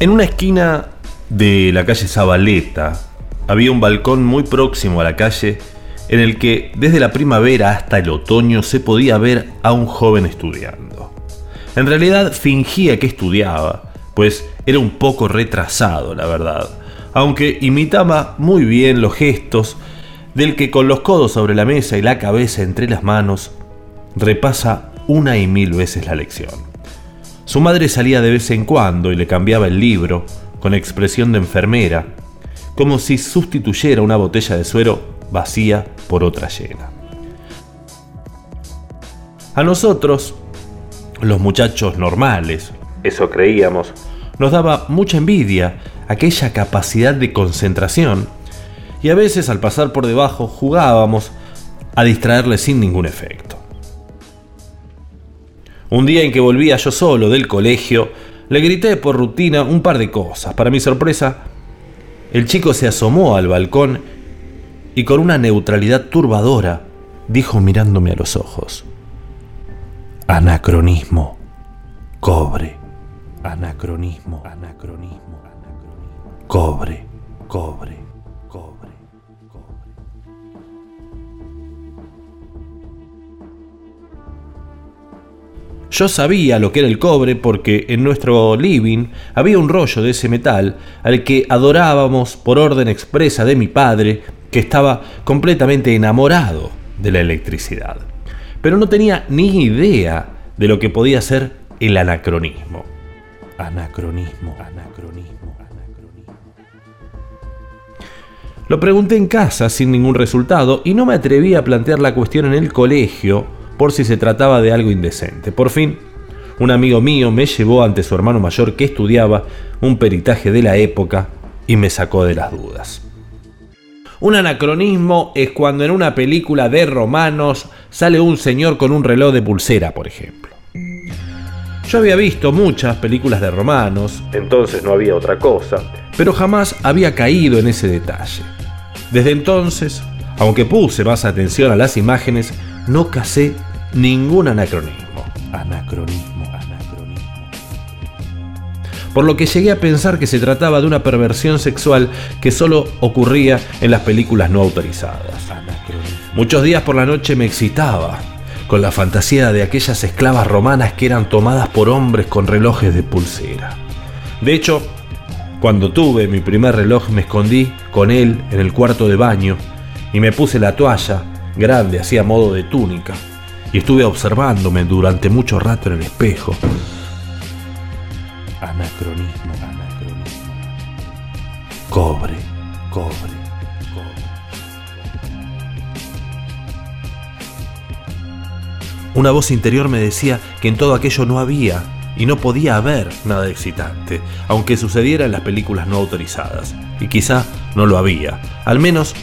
En una esquina de la calle Zabaleta había un balcón muy próximo a la calle en el que desde la primavera hasta el otoño se podía ver a un joven estudiando. En realidad fingía que estudiaba, pues era un poco retrasado, la verdad, aunque imitaba muy bien los gestos del que con los codos sobre la mesa y la cabeza entre las manos repasa una y mil veces la lección. Su madre salía de vez en cuando y le cambiaba el libro, con expresión de enfermera, como si sustituyera una botella de suero vacía por otra llena. A nosotros, los muchachos normales, eso creíamos, nos daba mucha envidia aquella capacidad de concentración y a veces al pasar por debajo jugábamos a distraerle sin ningún efecto. Un día en que volvía yo solo del colegio, le grité por rutina un par de cosas. Para mi sorpresa, el chico se asomó al balcón y con una neutralidad turbadora dijo mirándome a los ojos, anacronismo, cobre, anacronismo, anacronismo, anacronismo, cobre, cobre, Yo sabía lo que era el cobre porque en nuestro living había un rollo de ese metal al que adorábamos por orden expresa de mi padre, que estaba completamente enamorado de la electricidad. Pero no tenía ni idea de lo que podía ser el anacronismo. Anacronismo, anacronismo, anacronismo. Lo pregunté en casa sin ningún resultado y no me atreví a plantear la cuestión en el colegio por si se trataba de algo indecente. Por fin, un amigo mío me llevó ante su hermano mayor que estudiaba un peritaje de la época y me sacó de las dudas. Un anacronismo es cuando en una película de romanos sale un señor con un reloj de pulsera, por ejemplo. Yo había visto muchas películas de romanos, entonces no había otra cosa, pero jamás había caído en ese detalle. Desde entonces, aunque puse más atención a las imágenes, no casé ningún anacronismo. Anacronismo, anacronismo. Por lo que llegué a pensar que se trataba de una perversión sexual que solo ocurría en las películas no autorizadas. Muchos días por la noche me excitaba con la fantasía de aquellas esclavas romanas que eran tomadas por hombres con relojes de pulsera. De hecho, cuando tuve mi primer reloj me escondí con él en el cuarto de baño y me puse la toalla grande, así a modo de túnica, y estuve observándome durante mucho rato en el espejo. Anacronismo, anacronismo. Cobre, cobre, cobre. Una voz interior me decía que en todo aquello no había y no podía haber nada excitante, aunque sucediera en las películas no autorizadas. Y quizá no lo había, al menos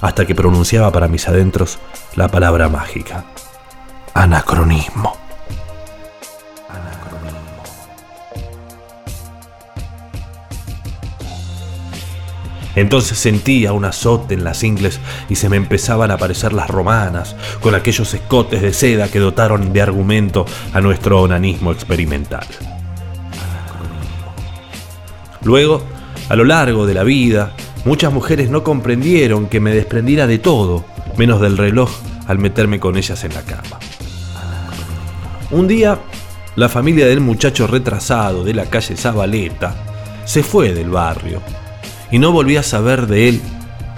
hasta que pronunciaba para mis adentros la palabra mágica. Anacronismo. Anacronismo. Entonces sentía un azote en las ingles y se me empezaban a aparecer las romanas, con aquellos escotes de seda que dotaron de argumento a nuestro onanismo experimental. Luego, a lo largo de la vida, muchas mujeres no comprendieron que me desprendiera de todo, menos del reloj, al meterme con ellas en la cama. Un día, la familia del muchacho retrasado de la calle Zabaleta se fue del barrio y no volví a saber de él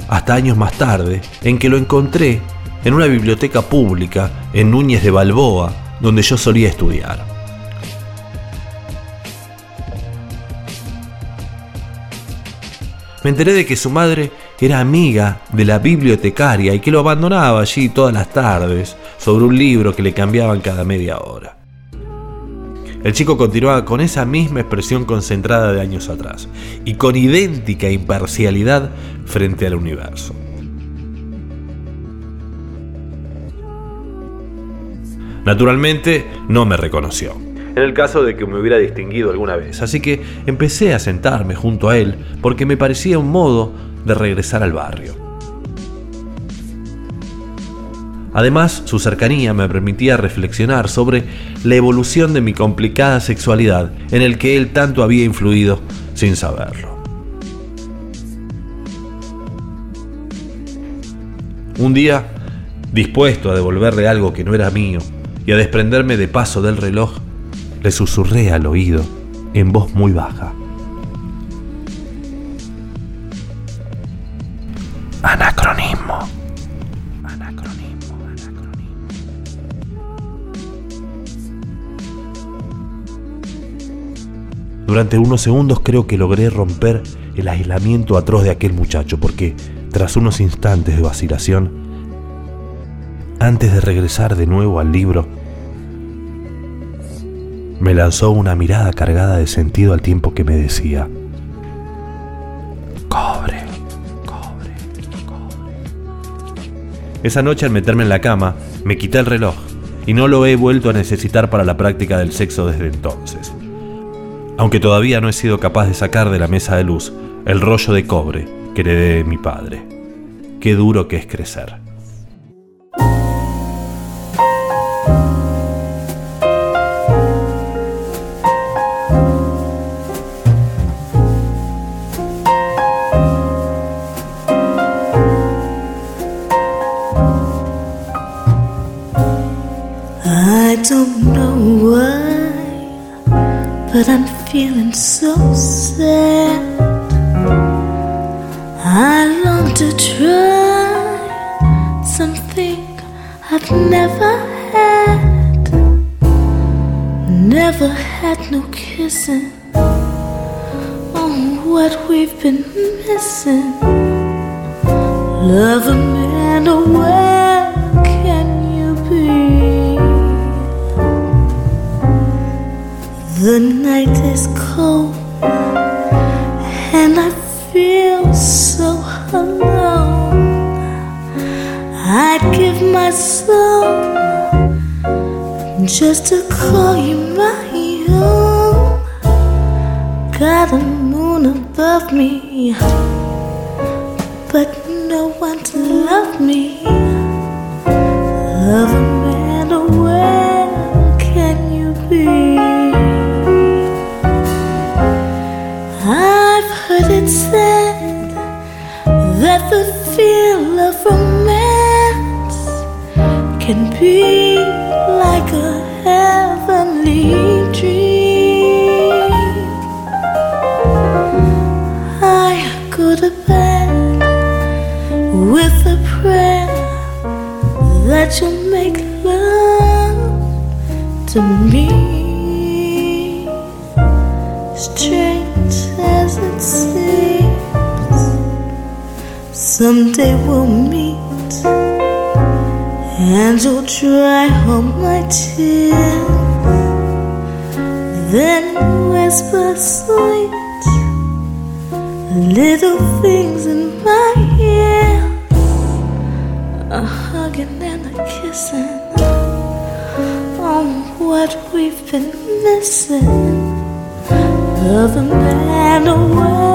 hasta años más tarde, en que lo encontré en una biblioteca pública en Núñez de Balboa, donde yo solía estudiar. Me enteré de que su madre era amiga de la bibliotecaria y que lo abandonaba allí todas las tardes sobre un libro que le cambiaban cada media hora. El chico continuaba con esa misma expresión concentrada de años atrás y con idéntica imparcialidad frente al universo. Naturalmente no me reconoció, en el caso de que me hubiera distinguido alguna vez, así que empecé a sentarme junto a él porque me parecía un modo de regresar al barrio. Además, su cercanía me permitía reflexionar sobre la evolución de mi complicada sexualidad en el que él tanto había influido sin saberlo. Un día, dispuesto a devolverle algo que no era mío y a desprenderme de paso del reloj, le susurré al oído en voz muy baja. Anacronismo. Anacronismo, anacronismo. Durante unos segundos creo que logré romper el aislamiento atroz de aquel muchacho, porque tras unos instantes de vacilación, antes de regresar de nuevo al libro, me lanzó una mirada cargada de sentido al tiempo que me decía, cobre, cobre, cobre. Esa noche al meterme en la cama, me quité el reloj y no lo he vuelto a necesitar para la práctica del sexo desde entonces. Aunque todavía no he sido capaz de sacar de la mesa de luz el rollo de cobre que heredé de mi padre. Qué duro que es crecer. But I'm feeling so sad. I long to try something I've never had. Never had no kissing. Oh, what we've been missing. Love a man, oh, The night is cold and I feel so alone. I'd give my soul just to call you my own. Got a moon above me, but no one to love me. Love a man, oh, I've heard it said that the feel of romance can be like a heavenly dream. I go to bed with a prayer that you'll make love to me. Strange someday we'll meet and you'll dry all my tears. Then whisper sweet little things in my ear, a hugging and a kissing. Oh, what we've been missing. Love a man, oh,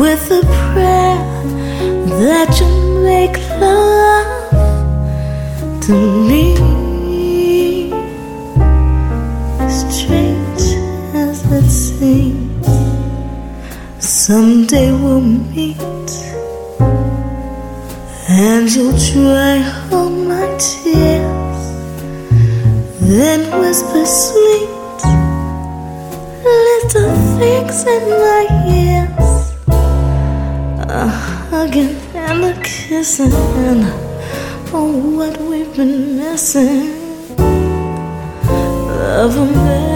with a prayer that you make love to me. Strange as it seems, someday we'll meet, and you'll dry all my tears, then whisper sweet little things in my ears. A hugging and a kissing, and oh, what we've been missing. Love a man away.